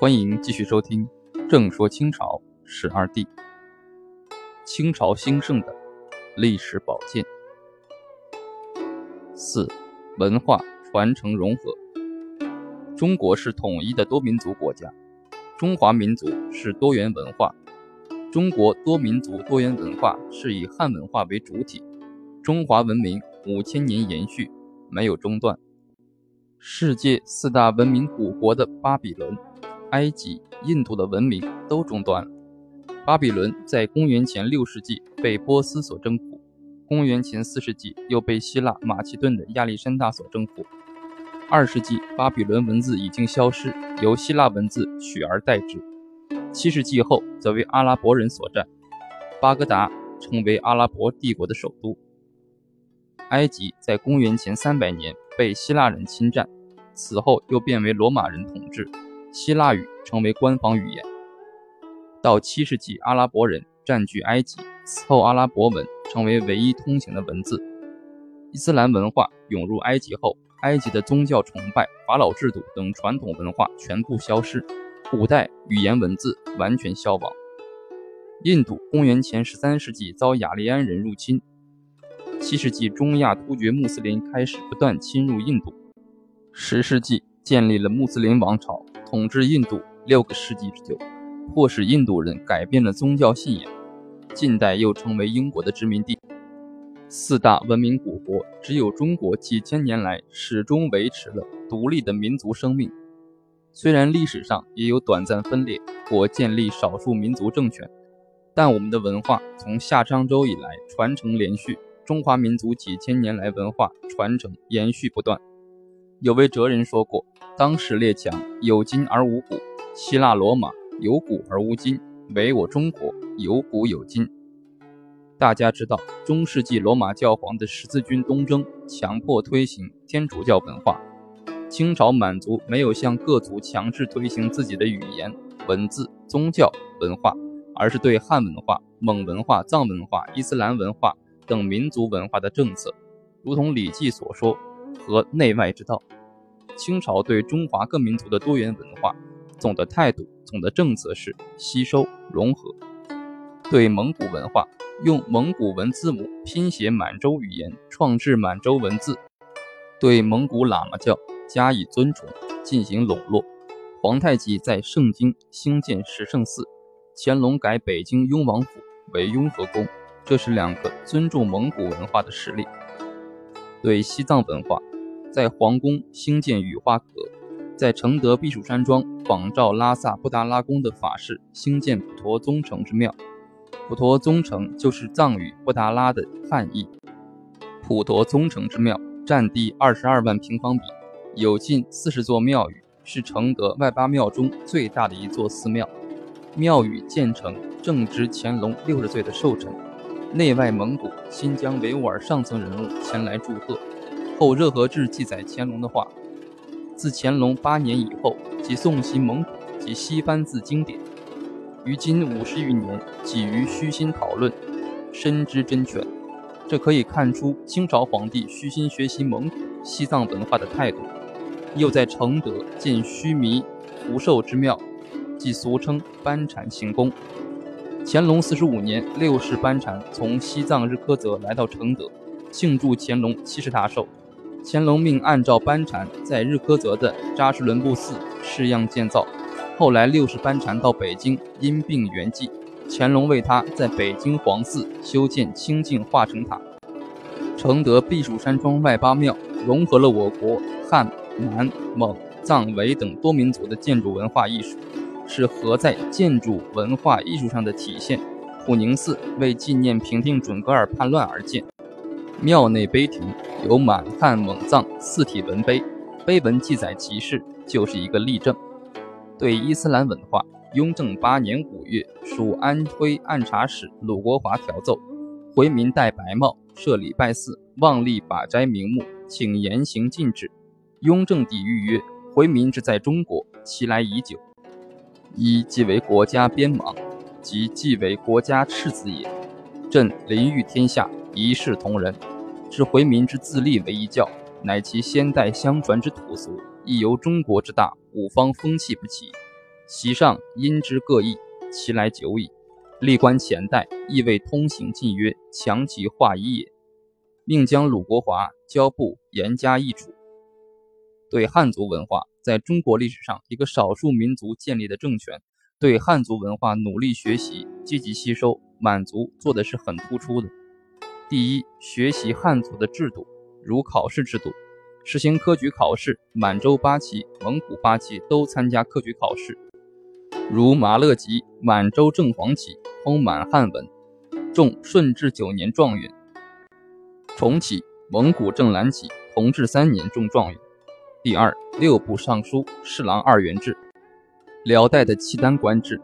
欢迎继续收听《正说清朝十二帝》，清朝兴盛的历史宝鉴。四、文化传承融合。中国是统一的多民族国家，中华民族是多元文化。中国多民族多元文化是以汉文化为主体，中华文明五千年延续，没有中断。世界四大文明古国的巴比伦。埃及、印度的文明都中断了。巴比伦在公元前六世纪被波斯所征服，公元前四世纪又被希腊马其顿的亚历山大所征服。二世纪，巴比伦文字已经消失，由希腊文字取而代之。七世纪后，则为阿拉伯人所占，巴格达成为阿拉伯帝国的首都。埃及在公元前三百年被希腊人侵占，此后又变为罗马人统治。希腊语成为官方语言。到七世纪，阿拉伯人占据埃及，此后阿拉伯文成为唯一通行的文字。伊斯兰文化涌入埃及后，埃及的宗教崇拜、法老制度等传统文化全部消失，古代语言文字完全消亡。印度公元前十三世纪遭雅利安人入侵，七世纪中亚突厥穆斯林开始不断侵入印度，十世纪建立了穆斯林王朝。统治印度六个世纪之久，迫使印度人改变了宗教信仰。近代又成为英国的殖民地。四大文明古国，只有中国几千年来始终维持了独立的民族生命。虽然历史上也有短暂分裂或建立少数民族政权，但我们的文化从夏商周以来传承连续。中华民族几千年来文化传承延续不断。有位哲人说过：“当时列强有今而无古，希腊罗马有古而无今，唯我中国有古有今。”大家知道，中世纪罗马教皇的十字军东征强迫推行天主教文化，清朝满族没有向各族强制推行自己的语言、文字、宗教文化，而是对汉文化、蒙文化、藏文化、伊斯兰文化等民族文化的政策，如同《礼记》所说。和内外之道，清朝对中华各民族的多元文化总的态度、总的政策是吸收融合。对蒙古文化，用蒙古文字母拼写满洲语言，创制满洲文字；对蒙古喇嘛教加以尊崇，进行笼络。皇太极在盛京兴建十圣寺，乾隆改北京雍王府为雍和宫，这是两个尊重蒙古文化的实例。对西藏文化。在皇宫兴建雨花阁，在承德避暑山庄仿照拉萨布达拉宫的法式兴建普陀宗城之庙。普陀宗城就是藏语布达拉的汉译。普陀宗城之庙占地二十二万平方米，有近四十座庙宇，是承德外八庙中最大的一座寺庙。庙宇建成正值乾隆六十岁的寿辰，内外蒙古、新疆维吾尔上层人物前来祝贺。后热河志记载乾隆的话：自乾隆八年以后，即诵习蒙古及西番字经典，于今五十余年，几于虚心讨论，深知真诠。这可以看出清朝皇帝虚心学习蒙古、西藏文化的态度。又在承德建须弥福寿之庙，即俗称班禅行宫。乾隆四十五年，六世班禅从西藏日喀则来到承德，庆祝乾隆七十大寿。乾隆命按照班禅在日喀则的扎什伦布寺式样建造。后来六世班禅到北京因病圆寂，乾隆为他在北京皇寺修建清净化成塔。承德避暑山庄外八庙融合了我国汉、南、蒙、藏、维等多民族的建筑文化艺术，是合在建筑文化艺术上的体现。普宁寺为纪念平定准噶尔叛乱而建。庙内碑亭有满汉蒙藏四体文碑，碑文记载其事，就是一个例证。对伊斯兰文化，雍正八年五月，属安徽按察使鲁国华调奏，回民戴白帽，设礼拜寺，妄立把斋名目，请严刑禁止。雍正帝御曰：“回民之在中国，其来已久，一即为国家边芒，即即为国家赤子也。朕临御天下。”一视同仁，是回民之自立为一教，乃其先代相传之土俗，亦由中国之大，五方风气不齐。席上因之各异，其来久矣。历观前代，亦未通行禁约，强其化一也。命将鲁国华交部严加易处。对汉族文化，在中国历史上一个少数民族建立的政权，对汉族文化努力学习、积极吸收，满族做的是很突出的。第一，学习汉族的制度，如考试制度。实行科举考试，满洲八旗、蒙古八旗都参加科举考试。如马勒吉满洲正黄旗封满汉文，中顺治九年状元；重启蒙古正蓝旗同治三年中状元。第二，六部尚书侍郎二元制。辽代的契丹官制，《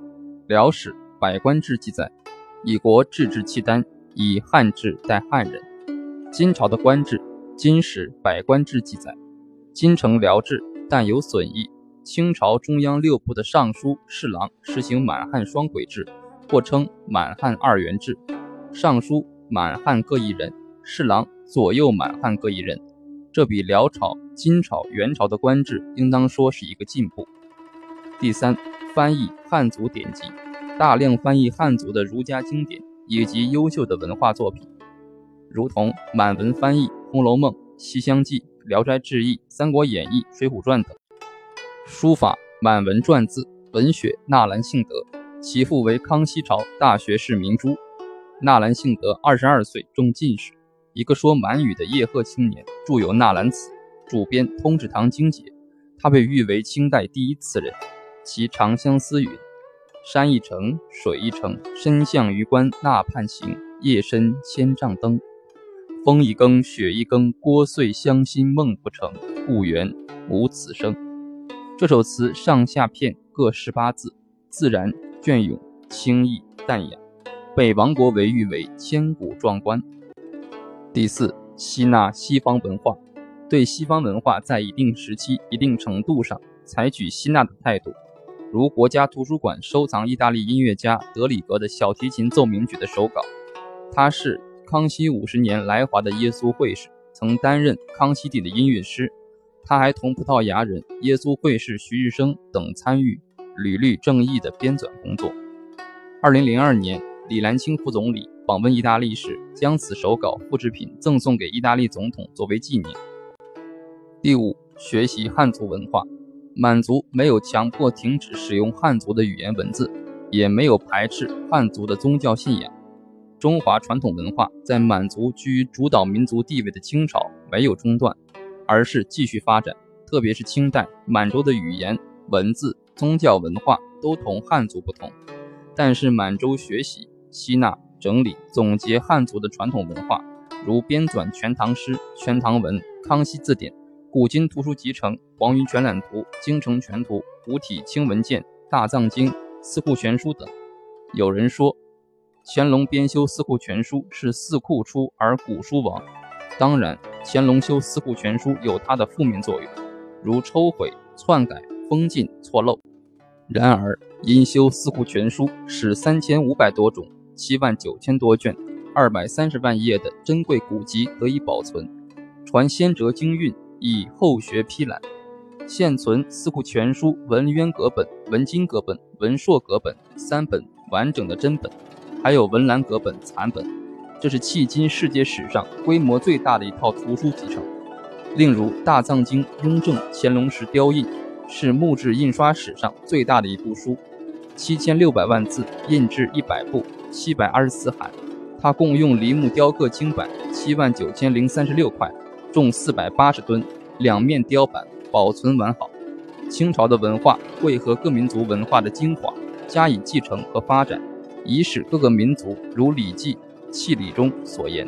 辽史·百官志》记载，以国制制契丹，以汉制待汉人。金朝的官制。《金史百官志》记载，金城辽制，但有损益。清朝中央六部的尚书、侍郎实行满汉双轨制，或称满汉二元制。尚书满汉各一人，侍郎左右满汉各一人。这比辽朝、金朝、元朝的官制，应当说是一个进步。第三，翻译汉族典籍，大量翻译汉族的儒家经典以及优秀的文化作品，如同满文翻译。《红楼梦》《西厢记》《聊斋志异》《三国演义》《水浒传》等书法满文篆字文学纳兰性德，其父为康熙朝大学士明珠。纳兰性德二十二岁中进士，一个说满语的叶赫青年，著有《纳兰词》，主编《通志堂经解》。他被誉为清代第一词人。其长相思云：“山一程，水一程，身向榆关那畔行，夜深千帐灯。”风一更，雪一更，聒碎乡心梦不成，故园无此声。这首词上下片各十八字，自然隽永，清逸淡雅，被王国维誉为千古壮观。第四，吸纳西方文化，对西方文化在一定时期、一定程度上采取吸纳的态度，如国家图书馆收藏意大利音乐家德里格的小提琴奏鸣曲的手稿，他是。康熙五十年来华的耶稣会士，曾担任康熙帝的音乐师。他还同葡萄牙人耶稣会士徐日升等参与《吕律正义》的编纂工作。二零零二年，李兰清副总理访问意大利时，将此手稿复制品赠送给意大利总统作为纪念。第五，学习汉族文化。满族没有强迫停止使用汉族的语言文字，也没有排斥汉族的宗教信仰。中华传统文化在满族居于主导民族地位的清朝没有中断，而是继续发展。特别是清代，满洲的语言、文字、宗教文化都同汉族不同。但是满洲学习、吸纳、整理、总结汉族的传统文化，如编纂《全唐诗》《全唐文》《康熙字典》《古今图书集成》《黄云全览图》《京城全图》《五体清文鉴》《大藏经》《四库全书》等。有人说。乾隆编修《四库全书》是四库出而古书亡，当然，乾隆修《四库全书》有它的负面作用，如抽毁、篡改、封禁、错漏。然而，因修《四库全书》使三千五百多种、七万九千多卷、二百三十万页的珍贵古籍得以保存，传先哲经韵以后学批览，现存《四库全书》文渊阁本、文津阁本、文硕阁本三本完整的真本。还有文澜阁本残本，这是迄今世界史上规模最大的一套图书集成。另如《大藏经》雍正、乾隆时雕印，是木质印刷史上最大的一部书，七千六百万字，印制一百部，七百二十四函。它共用梨木雕刻经版七万九千零三十六块，重四百八十吨，两面雕版，保存完好。清朝的文化汇合各民族文化的精华，加以继承和发展。以使各个民族如《礼记·契礼》中所言：“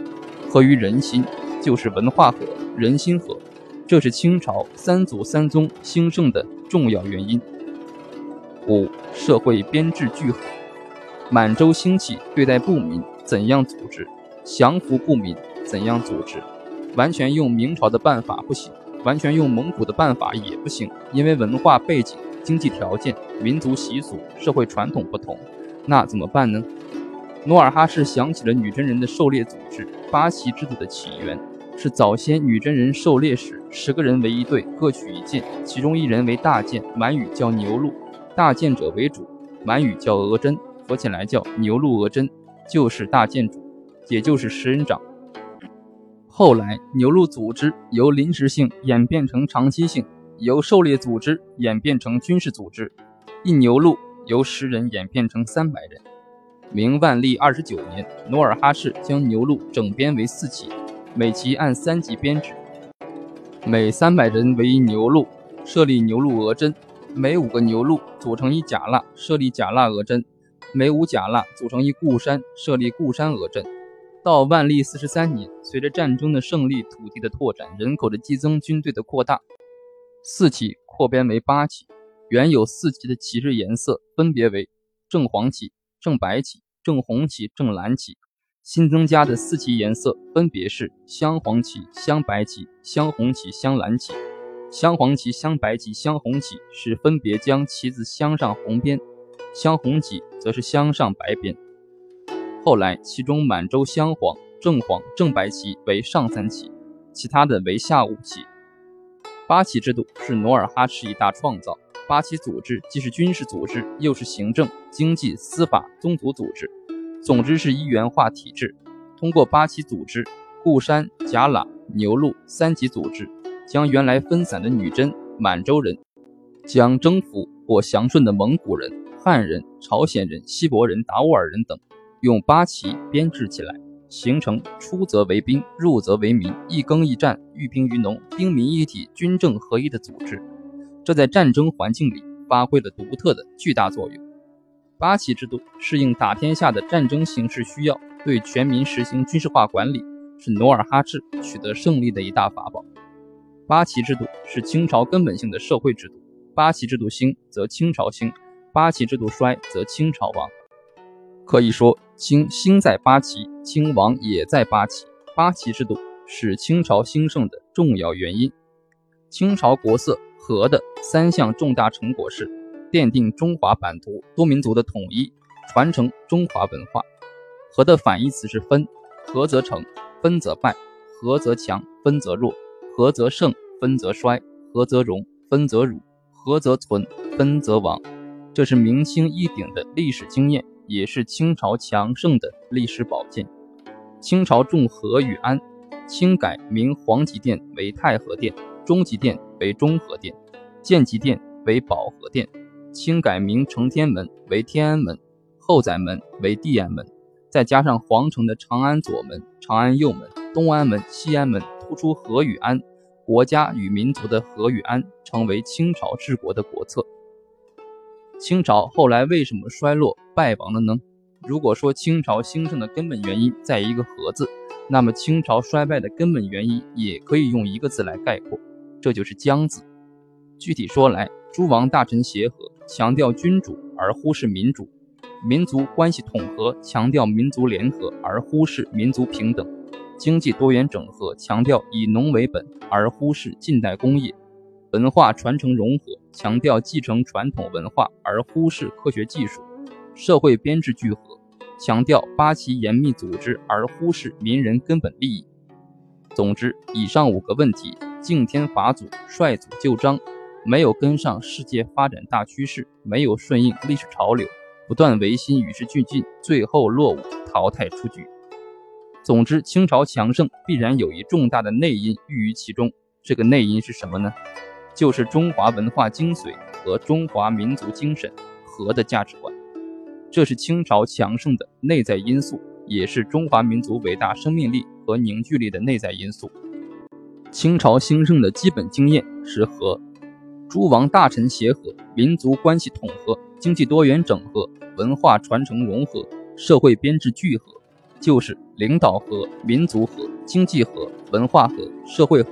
合于人心，就是文化和，人心和。”这是清朝三祖三宗兴盛的重要原因。五、社会编制聚合。满洲兴起，对待不民怎样组织？降服不民怎样组织？完全用明朝的办法不行，完全用蒙古的办法也不行，因为文化背景、经济条件、民族习俗、社会传统不同。那怎么办呢？努尔哈赤想起了女真人的狩猎组织——八旗制度的起源，是早先女真人狩猎时，十个人为一队，各取一剑，其中一人为大剑，满语叫牛鹿，大建者为主，满语叫额真，合起来叫牛鹿额真，就是大建主，也就是十人长。后来牛录组织由临时性演变成长期性，由狩猎组织演变成军事组织，一牛录由十人演变成三百人。明万历二十九年，努尔哈赤将牛录整编为四旗，每旗按三级编制，每三百人为一牛录，设立牛录额真；每五个牛录组成一甲剌，设立甲剌额真；每五甲剌组成一固山，设立固山额真。到万历四十三年，随着战争的胜利、土地的拓展、人口的激增、军队的扩大，四旗扩编为八旗。原有四旗的旗帜颜色分别为正黄旗。正白旗、正红旗、正蓝旗，新增加的四旗颜色分别是镶黄旗、镶白旗、镶红旗、镶蓝旗。镶黄旗、镶白旗、镶红旗是分别将旗子镶上红边，镶红旗则是镶上白边。后来，其中满洲镶黄、正黄、正白旗为上三旗，其他的为下五旗。八旗制度是努尔哈赤一大创造。八旗组织既是军事组织，又是行政、经济、司法、宗族组织，总之是一元化体制。通过八旗组织，固山、甲喇、牛录三级组织，将原来分散的女真、满洲人，将征服或降顺的蒙古人、汉人、朝鲜人、锡伯人、达斡尔人等，用八旗编制起来，形成出则为兵，入则为民，一耕一战，寓兵于农，兵民一体，军政合一的组织。这在战争环境里发挥了独特的巨大作用。八旗制度适应打天下的战争形势需要，对全民实行军事化管理，是努尔哈赤取得胜利的一大法宝。八旗制度是清朝根本性的社会制度。八旗制度兴，则清朝兴；八旗制度衰，则清朝亡。可以说，清兴在八旗，清亡也在八旗。八旗制度是清朝兴盛的重要原因。清朝国色。和的三项重大成果是奠定中华版图多民族的统一，传承中华文化。和的反义词是分，和则成，分则败；和则强，分则弱；和则盛，分则衰；和则荣，分则辱；和则存，分则亡。这是明清一鼎的历史经验，也是清朝强盛的历史宝剑。清朝重和与安，清改名皇极殿为太和殿。中极殿为中和殿，建极殿为保和殿，清改名承天门为天安门，后宰门为地安门，再加上皇城的长安左门、长安右门、东安门、西安门，突出和与安，国家与民族的和与安，成为清朝治国的国策。清朝后来为什么衰落败亡了呢？如果说清朝兴盛的根本原因在一个“和”字，那么清朝衰败的根本原因也可以用一个字来概括。这就是将字。具体说来，诸王大臣协和，强调君主而忽视民主；民族关系统合，强调民族联合而忽视民族平等；经济多元整合，强调以农为本而忽视近代工业；文化传承融合，强调继承传统文化而忽视科学技术；社会编制聚合，强调八旗严密组织而忽视民人根本利益。总之，以上五个问题。敬天法祖，率祖旧章，没有跟上世界发展大趋势，没有顺应历史潮流，不断维新与时俱进，最后落伍淘汰出局。总之，清朝强盛必然有一重大的内因寓于其中。这个内因是什么呢？就是中华文化精髓和中华民族精神和的价值观。这是清朝强盛的内在因素，也是中华民族伟大生命力和凝聚力的内在因素。清朝兴盛的基本经验是和诸王大臣协和，民族关系统合，经济多元整合，文化传承融合，社会编制聚合，就是领导和、民族和、经济和、文化和、社会和。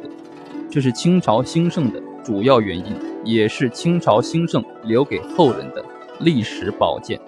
这是清朝兴盛的主要原因，也是清朝兴盛留给后人的历史宝剑。